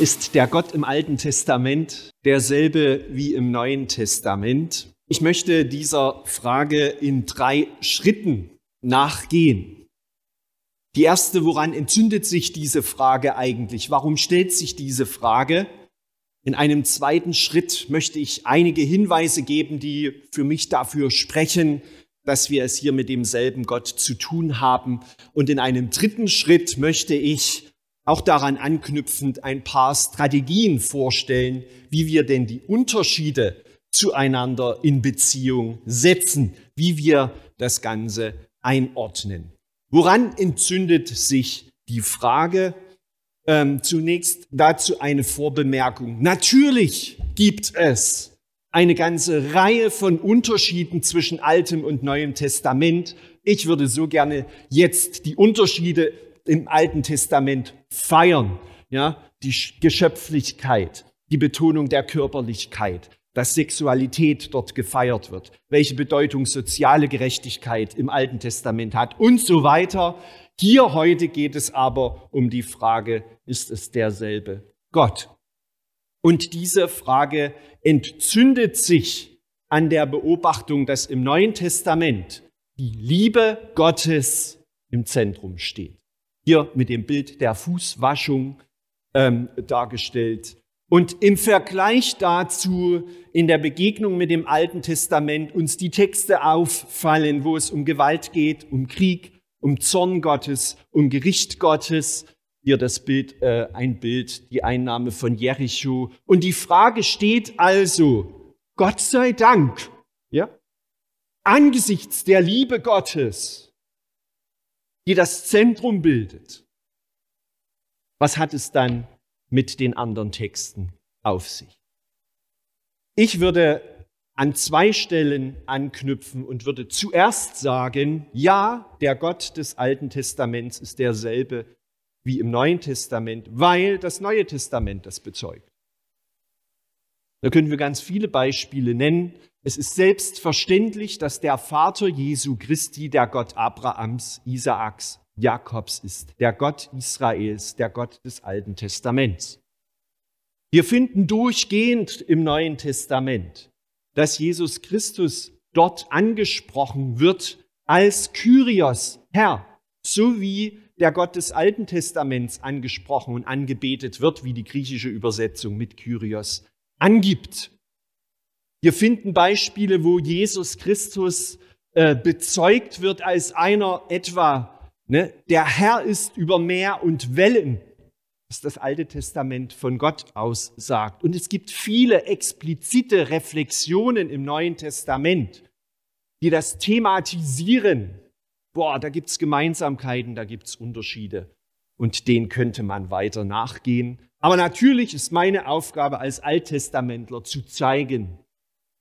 Ist der Gott im Alten Testament derselbe wie im Neuen Testament? Ich möchte dieser Frage in drei Schritten nachgehen. Die erste, woran entzündet sich diese Frage eigentlich? Warum stellt sich diese Frage? In einem zweiten Schritt möchte ich einige Hinweise geben, die für mich dafür sprechen, dass wir es hier mit demselben Gott zu tun haben. Und in einem dritten Schritt möchte ich auch daran anknüpfend ein paar Strategien vorstellen, wie wir denn die Unterschiede zueinander in Beziehung setzen, wie wir das Ganze einordnen. Woran entzündet sich die Frage? Ähm, zunächst dazu eine Vorbemerkung. Natürlich gibt es eine ganze Reihe von Unterschieden zwischen Altem und Neuem Testament. Ich würde so gerne jetzt die Unterschiede im Alten Testament feiern. Ja, die Geschöpflichkeit, die Betonung der Körperlichkeit, dass Sexualität dort gefeiert wird, welche Bedeutung soziale Gerechtigkeit im Alten Testament hat und so weiter. Hier heute geht es aber um die Frage, ist es derselbe Gott? Und diese Frage entzündet sich an der Beobachtung, dass im Neuen Testament die Liebe Gottes im Zentrum steht. Hier mit dem Bild der Fußwaschung ähm, dargestellt. Und im Vergleich dazu, in der Begegnung mit dem Alten Testament, uns die Texte auffallen, wo es um Gewalt geht, um Krieg, um Zorn Gottes, um Gericht Gottes. Hier das Bild, äh, ein Bild, die Einnahme von Jericho. Und die Frage steht also, Gott sei Dank, ja, angesichts der Liebe Gottes, die das Zentrum bildet, was hat es dann mit den anderen Texten auf sich. Ich würde an zwei Stellen anknüpfen und würde zuerst sagen, ja, der Gott des Alten Testaments ist derselbe wie im Neuen Testament, weil das Neue Testament das bezeugt. Da können wir ganz viele Beispiele nennen. Es ist selbstverständlich, dass der Vater Jesu Christi der Gott Abrahams, Isaaks, Jakobs ist, der Gott Israels, der Gott des Alten Testaments. Wir finden durchgehend im Neuen Testament, dass Jesus Christus dort angesprochen wird als Kyrios, Herr, so wie der Gott des Alten Testaments angesprochen und angebetet wird, wie die griechische Übersetzung mit Kyrios angibt. Wir finden Beispiele, wo Jesus Christus äh, bezeugt wird als einer etwa Ne? Der Herr ist über Meer und Wellen, was das Alte Testament von Gott aus sagt. Und es gibt viele explizite Reflexionen im Neuen Testament, die das thematisieren. Boah, da gibt's Gemeinsamkeiten, da gibt's Unterschiede. Und denen könnte man weiter nachgehen. Aber natürlich ist meine Aufgabe als Alttestamentler zu zeigen,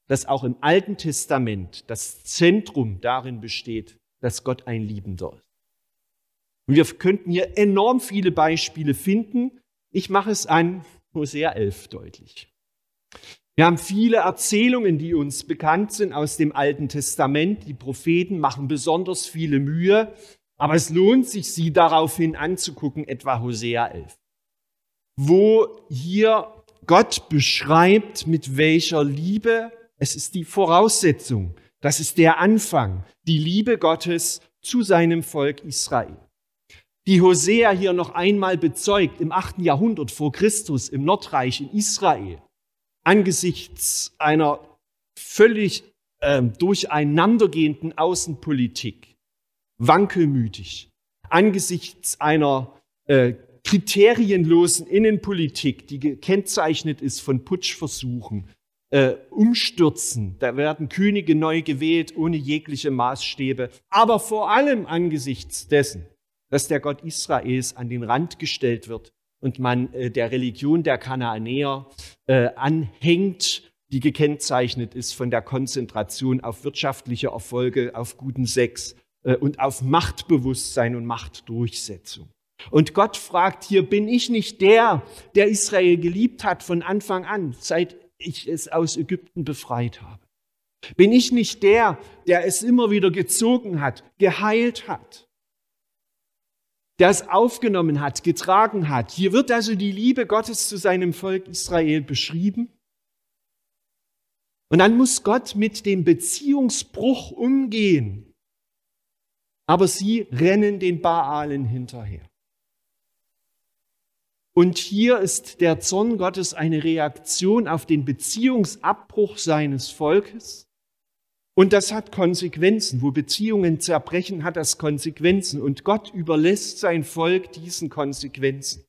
dass auch im Alten Testament das Zentrum darin besteht, dass Gott ein Liebender ist. Und wir könnten hier enorm viele Beispiele finden. Ich mache es an Hosea 11 deutlich. Wir haben viele Erzählungen, die uns bekannt sind aus dem Alten Testament. Die Propheten machen besonders viele Mühe, aber es lohnt sich, sie daraufhin anzugucken, etwa Hosea 11, wo hier Gott beschreibt, mit welcher Liebe, es ist die Voraussetzung, das ist der Anfang, die Liebe Gottes zu seinem Volk Israel. Die Hosea hier noch einmal bezeugt im achten Jahrhundert vor Christus im Nordreich in Israel, angesichts einer völlig äh, durcheinandergehenden Außenpolitik, wankelmütig, angesichts einer äh, kriterienlosen Innenpolitik, die gekennzeichnet ist von Putschversuchen, äh, Umstürzen, da werden Könige neu gewählt ohne jegliche Maßstäbe, aber vor allem angesichts dessen, dass der Gott Israels an den Rand gestellt wird und man äh, der Religion der Kanaanäer äh, anhängt, die gekennzeichnet ist von der Konzentration auf wirtschaftliche Erfolge, auf guten Sex äh, und auf Machtbewusstsein und Machtdurchsetzung. Und Gott fragt hier, bin ich nicht der, der Israel geliebt hat von Anfang an, seit ich es aus Ägypten befreit habe? Bin ich nicht der, der es immer wieder gezogen hat, geheilt hat, der es aufgenommen hat, getragen hat? Hier wird also die Liebe Gottes zu seinem Volk Israel beschrieben. Und dann muss Gott mit dem Beziehungsbruch umgehen. Aber sie rennen den Baalen hinterher. Und hier ist der Zorn Gottes eine Reaktion auf den Beziehungsabbruch seines Volkes. Und das hat Konsequenzen. Wo Beziehungen zerbrechen, hat das Konsequenzen. Und Gott überlässt sein Volk diesen Konsequenzen.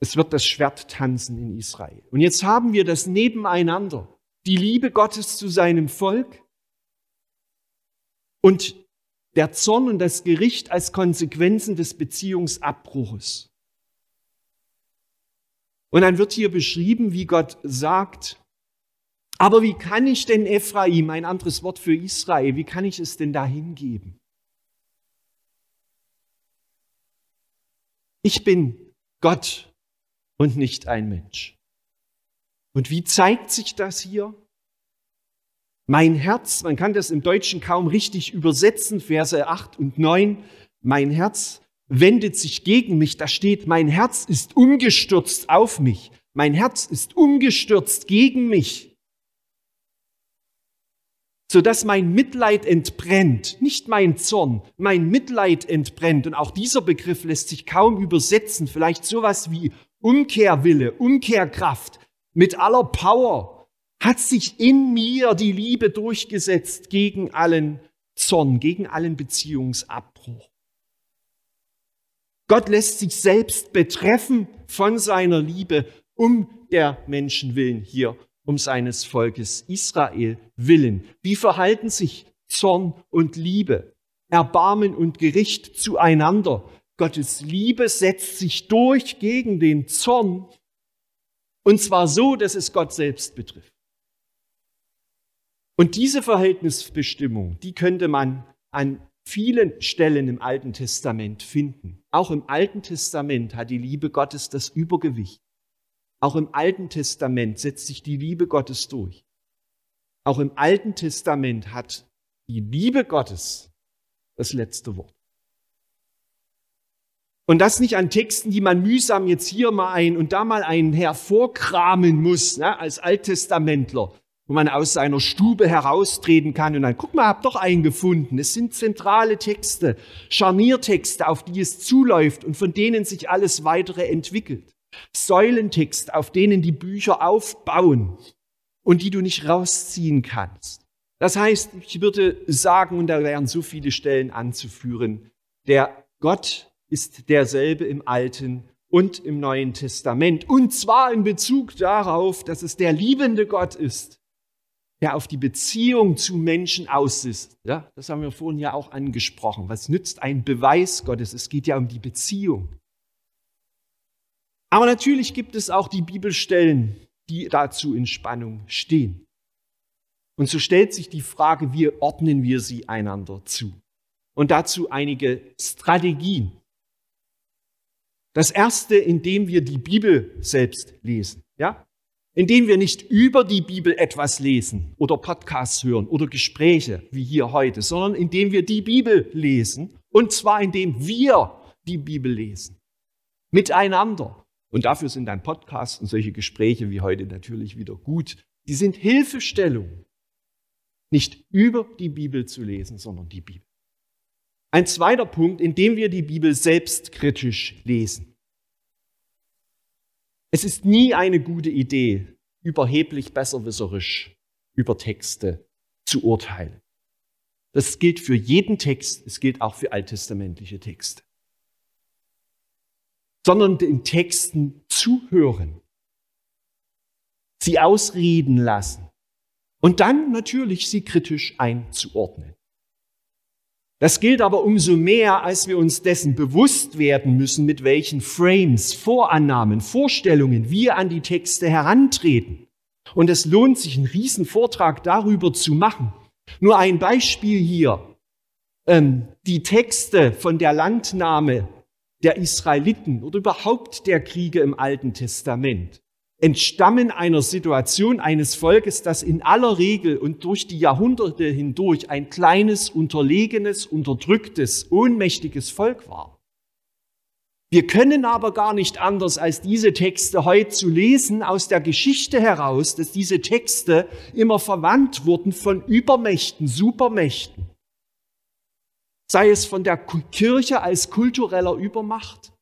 Es wird das Schwert tanzen in Israel. Und jetzt haben wir das nebeneinander. Die Liebe Gottes zu seinem Volk und der Zorn und das Gericht als Konsequenzen des Beziehungsabbruches. Und dann wird hier beschrieben, wie Gott sagt, aber wie kann ich denn Ephraim, ein anderes Wort für Israel, wie kann ich es denn dahin geben? Ich bin Gott und nicht ein Mensch. Und wie zeigt sich das hier? Mein Herz, man kann das im Deutschen kaum richtig übersetzen, Verse 8 und 9, mein Herz wendet sich gegen mich, da steht, mein Herz ist umgestürzt auf mich, mein Herz ist umgestürzt gegen mich, sodass mein Mitleid entbrennt, nicht mein Zorn, mein Mitleid entbrennt. Und auch dieser Begriff lässt sich kaum übersetzen, vielleicht sowas wie Umkehrwille, Umkehrkraft. Mit aller Power, hat sich in mir die Liebe durchgesetzt gegen allen Zorn, gegen allen Beziehungsabbruch. Gott lässt sich selbst betreffen von seiner Liebe um der Menschen willen hier, um seines Volkes Israel willen. Wie verhalten sich Zorn und Liebe, Erbarmen und Gericht zueinander? Gottes Liebe setzt sich durch gegen den Zorn und zwar so, dass es Gott selbst betrifft. Und diese Verhältnisbestimmung, die könnte man an vielen Stellen im Alten Testament finden. Auch im Alten Testament hat die Liebe Gottes das Übergewicht. Auch im Alten Testament setzt sich die Liebe Gottes durch. Auch im Alten Testament hat die Liebe Gottes das letzte Wort. Und das nicht an Texten, die man mühsam jetzt hier mal ein und da mal einen hervorkramen muss, ne, als Alttestamentler, wo man aus seiner Stube heraustreten kann und dann, guck mal, hab doch einen gefunden. Es sind zentrale Texte, Scharniertexte, auf die es zuläuft und von denen sich alles weitere entwickelt. Säulentexte, auf denen die Bücher aufbauen und die du nicht rausziehen kannst. Das heißt, ich würde sagen, und da wären so viele Stellen anzuführen, der Gott ist derselbe im Alten und im Neuen Testament. Und zwar in Bezug darauf, dass es der liebende Gott ist, der auf die Beziehung zu Menschen aus ist. Ja, das haben wir vorhin ja auch angesprochen. Was nützt ein Beweis Gottes? Es geht ja um die Beziehung. Aber natürlich gibt es auch die Bibelstellen, die dazu in Spannung stehen. Und so stellt sich die Frage, wie ordnen wir sie einander zu? Und dazu einige Strategien. Das erste, indem wir die Bibel selbst lesen. Ja? Indem wir nicht über die Bibel etwas lesen oder Podcasts hören oder Gespräche wie hier heute, sondern indem wir die Bibel lesen und zwar indem wir die Bibel lesen. Miteinander. Und dafür sind dann Podcasts und solche Gespräche wie heute natürlich wieder gut. Die sind Hilfestellung, nicht über die Bibel zu lesen, sondern die Bibel. Ein zweiter Punkt, indem wir die Bibel selbstkritisch lesen. Es ist nie eine gute Idee, überheblich besserwisserisch über Texte zu urteilen. Das gilt für jeden Text, es gilt auch für alttestamentliche Texte. Sondern den Texten zuhören, sie ausreden lassen und dann natürlich sie kritisch einzuordnen. Das gilt aber umso mehr, als wir uns dessen bewusst werden müssen, mit welchen Frames, Vorannahmen, Vorstellungen wir an die Texte herantreten. Und es lohnt sich, einen riesen Vortrag darüber zu machen. Nur ein Beispiel hier. Ähm, die Texte von der Landnahme der Israeliten oder überhaupt der Kriege im Alten Testament entstammen einer Situation eines Volkes, das in aller Regel und durch die Jahrhunderte hindurch ein kleines, unterlegenes, unterdrücktes, ohnmächtiges Volk war. Wir können aber gar nicht anders, als diese Texte heute zu lesen aus der Geschichte heraus, dass diese Texte immer verwandt wurden von Übermächten, Supermächten. Sei es von der Kirche als kultureller Übermacht,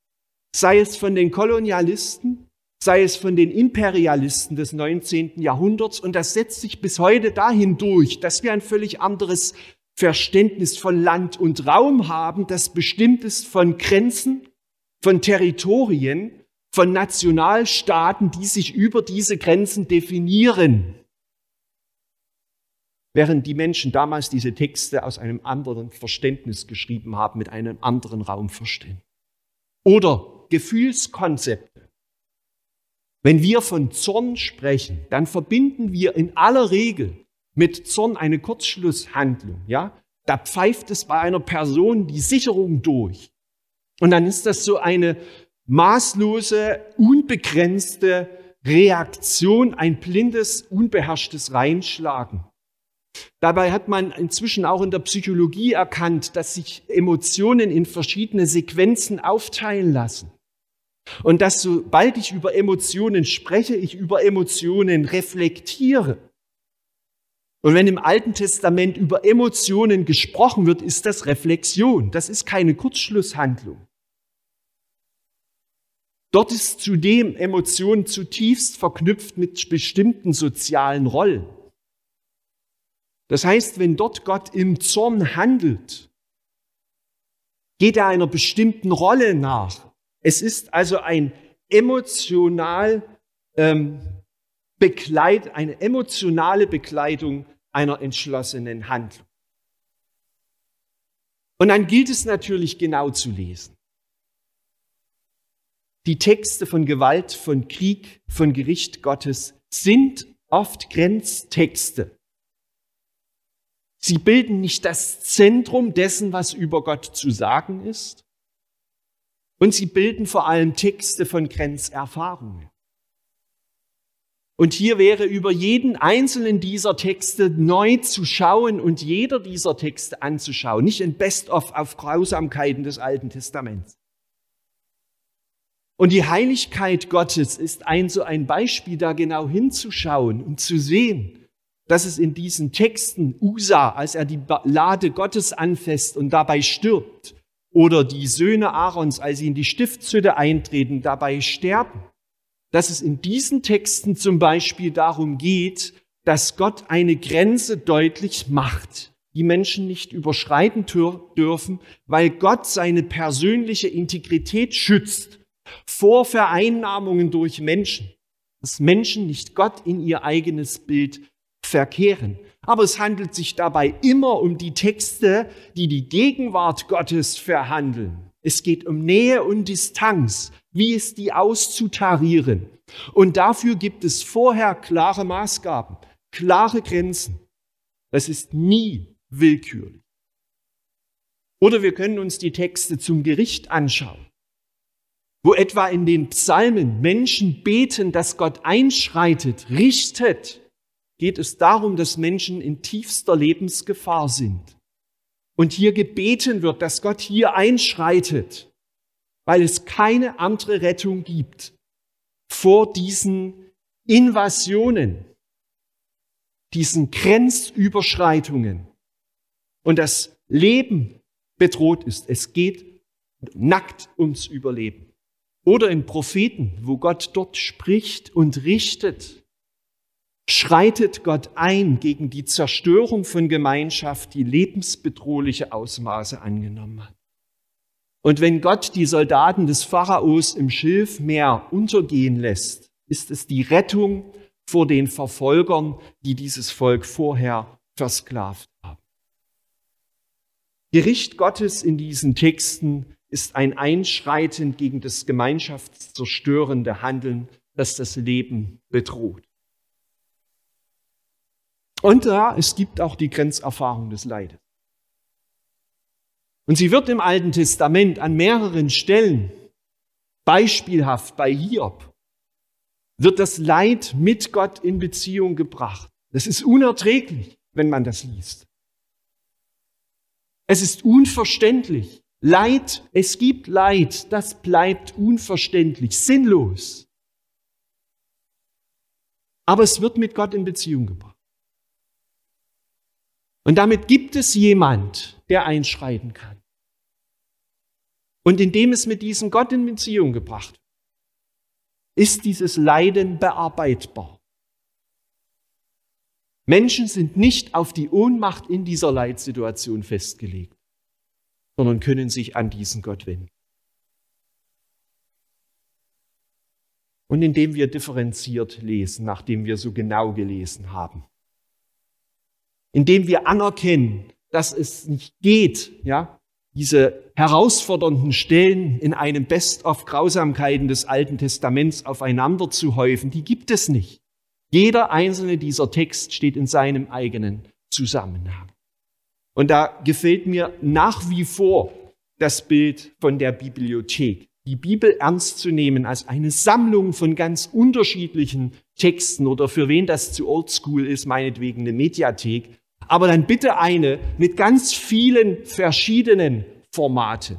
sei es von den Kolonialisten, sei es von den Imperialisten des 19. Jahrhunderts. Und das setzt sich bis heute dahin durch, dass wir ein völlig anderes Verständnis von Land und Raum haben, das bestimmt ist von Grenzen, von Territorien, von Nationalstaaten, die sich über diese Grenzen definieren. Während die Menschen damals diese Texte aus einem anderen Verständnis geschrieben haben, mit einem anderen Raumverständnis. Oder Gefühlskonzepte. Wenn wir von Zorn sprechen, dann verbinden wir in aller Regel mit Zorn eine Kurzschlusshandlung. Ja? Da pfeift es bei einer Person die Sicherung durch. Und dann ist das so eine maßlose, unbegrenzte Reaktion, ein blindes, unbeherrschtes Reinschlagen. Dabei hat man inzwischen auch in der Psychologie erkannt, dass sich Emotionen in verschiedene Sequenzen aufteilen lassen. Und dass sobald ich über Emotionen spreche, ich über Emotionen reflektiere. Und wenn im Alten Testament über Emotionen gesprochen wird, ist das Reflexion. Das ist keine Kurzschlusshandlung. Dort ist zudem Emotion zutiefst verknüpft mit bestimmten sozialen Rollen. Das heißt, wenn dort Gott im Zorn handelt, geht er einer bestimmten Rolle nach. Es ist also ein emotional ähm, Begleit, eine emotionale Begleitung einer entschlossenen Handlung. Und dann gilt es natürlich genau zu lesen. Die Texte von Gewalt, von Krieg, von Gericht Gottes sind oft Grenztexte. Sie bilden nicht das Zentrum dessen, was über Gott zu sagen ist, und sie bilden vor allem Texte von Grenzerfahrungen. Und hier wäre über jeden einzelnen dieser Texte neu zu schauen und jeder dieser Texte anzuschauen, nicht ein Best-of auf Grausamkeiten des Alten Testaments. Und die Heiligkeit Gottes ist ein so ein Beispiel, da genau hinzuschauen und zu sehen, dass es in diesen Texten Usa, als er die Lade Gottes anfasst und dabei stirbt, oder die Söhne Aarons, als sie in die Stiftshütte eintreten, dabei sterben. Dass es in diesen Texten zum Beispiel darum geht, dass Gott eine Grenze deutlich macht, die Menschen nicht überschreiten dürfen, weil Gott seine persönliche Integrität schützt vor Vereinnahmungen durch Menschen, dass Menschen nicht Gott in ihr eigenes Bild verkehren. Aber es handelt sich dabei immer um die Texte, die die Gegenwart Gottes verhandeln. Es geht um Nähe und Distanz. Wie ist die auszutarieren? Und dafür gibt es vorher klare Maßgaben, klare Grenzen. Das ist nie willkürlich. Oder wir können uns die Texte zum Gericht anschauen, wo etwa in den Psalmen Menschen beten, dass Gott einschreitet, richtet geht es darum, dass Menschen in tiefster Lebensgefahr sind. Und hier gebeten wird, dass Gott hier einschreitet, weil es keine andere Rettung gibt vor diesen Invasionen, diesen Grenzüberschreitungen und das Leben bedroht ist. Es geht nackt ums Überleben. Oder in Propheten, wo Gott dort spricht und richtet schreitet Gott ein gegen die Zerstörung von Gemeinschaft, die lebensbedrohliche Ausmaße angenommen hat. Und wenn Gott die Soldaten des Pharaos im Schilfmeer untergehen lässt, ist es die Rettung vor den Verfolgern, die dieses Volk vorher versklavt haben. Gericht Gottes in diesen Texten ist ein Einschreiten gegen das gemeinschaftszerstörende Handeln, das das Leben bedroht. Und ja, es gibt auch die Grenzerfahrung des Leides. Und sie wird im Alten Testament an mehreren Stellen, beispielhaft bei Hiob, wird das Leid mit Gott in Beziehung gebracht. Das ist unerträglich, wenn man das liest. Es ist unverständlich. Leid, es gibt Leid, das bleibt unverständlich, sinnlos. Aber es wird mit Gott in Beziehung gebracht. Und damit gibt es jemand, der einschreiten kann. Und indem es mit diesem Gott in Beziehung gebracht wird, ist dieses Leiden bearbeitbar. Menschen sind nicht auf die Ohnmacht in dieser Leitsituation festgelegt, sondern können sich an diesen Gott wenden. Und indem wir differenziert lesen, nachdem wir so genau gelesen haben, indem wir anerkennen, dass es nicht geht, ja, diese herausfordernden Stellen in einem Best of Grausamkeiten des Alten Testaments aufeinander zu häufen, die gibt es nicht. Jeder einzelne dieser Text steht in seinem eigenen Zusammenhang. Und da gefällt mir nach wie vor das Bild von der Bibliothek. Die Bibel ernst zu nehmen als eine Sammlung von ganz unterschiedlichen Texten oder für wen das zu oldschool ist, meinetwegen eine Mediathek, aber dann bitte eine mit ganz vielen verschiedenen Formaten.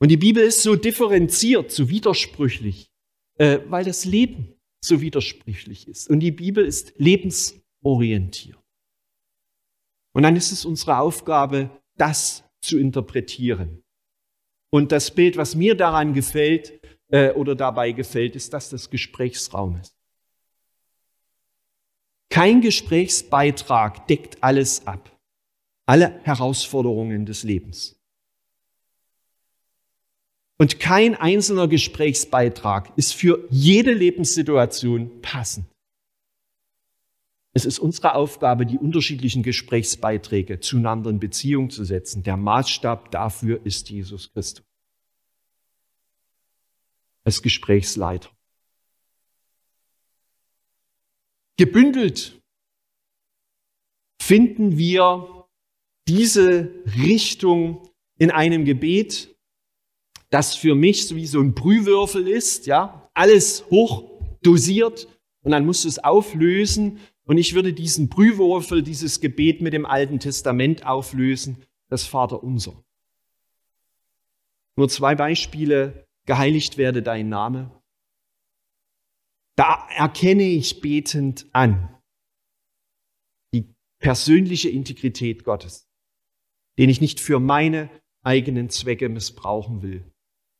Und die Bibel ist so differenziert, so widersprüchlich, äh, weil das Leben so widersprüchlich ist. Und die Bibel ist lebensorientiert. Und dann ist es unsere Aufgabe, das zu interpretieren. Und das Bild, was mir daran gefällt äh, oder dabei gefällt, ist das des Gesprächsraumes. Kein Gesprächsbeitrag deckt alles ab, alle Herausforderungen des Lebens. Und kein einzelner Gesprächsbeitrag ist für jede Lebenssituation passend. Es ist unsere Aufgabe, die unterschiedlichen Gesprächsbeiträge zueinander in Beziehung zu setzen. Der Maßstab dafür ist Jesus Christus. Als Gesprächsleiter. Gebündelt finden wir diese Richtung in einem Gebet, das für mich so wie so ein Brühwürfel ist, ja, alles hoch dosiert und dann musst du es auflösen. Und ich würde diesen Brühwürfel, dieses Gebet mit dem Alten Testament auflösen, das Vater unser. Nur zwei Beispiele, geheiligt werde dein Name da erkenne ich betend an die persönliche Integrität Gottes, den ich nicht für meine eigenen Zwecke missbrauchen will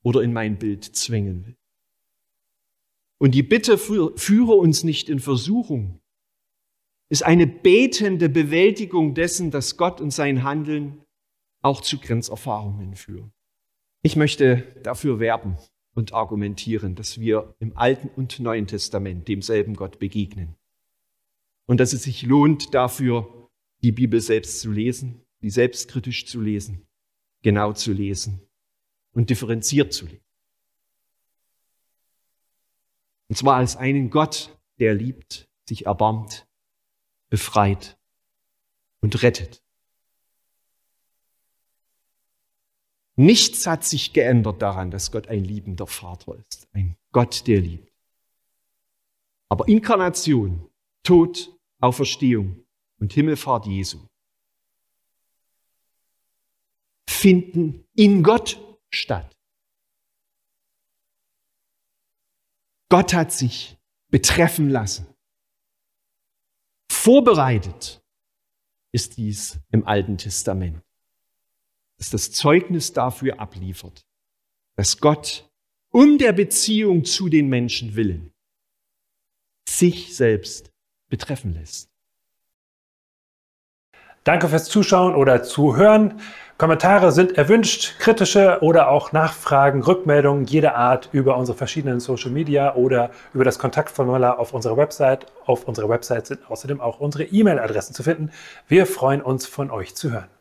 oder in mein Bild zwängen will. Und die Bitte führe uns nicht in Versuchung ist eine betende Bewältigung dessen, dass Gott und sein Handeln auch zu Grenzerfahrungen führen. Ich möchte dafür werben, und argumentieren, dass wir im Alten und Neuen Testament demselben Gott begegnen. Und dass es sich lohnt, dafür die Bibel selbst zu lesen, die selbstkritisch zu lesen, genau zu lesen und differenziert zu lesen. Und zwar als einen Gott, der liebt, sich erbarmt, befreit und rettet. Nichts hat sich geändert daran, dass Gott ein liebender Vater ist, ein Gott, der liebt. Aber Inkarnation, Tod, Auferstehung und Himmelfahrt Jesu finden in Gott statt. Gott hat sich betreffen lassen. Vorbereitet ist dies im Alten Testament das das Zeugnis dafür abliefert, dass Gott um der Beziehung zu den Menschen willen sich selbst betreffen lässt. Danke fürs Zuschauen oder Zuhören. Kommentare sind erwünscht, kritische oder auch Nachfragen, Rückmeldungen jeder Art über unsere verschiedenen Social Media oder über das Kontaktformular auf unserer Website. Auf unserer Website sind außerdem auch unsere E-Mail-Adressen zu finden. Wir freuen uns, von euch zu hören.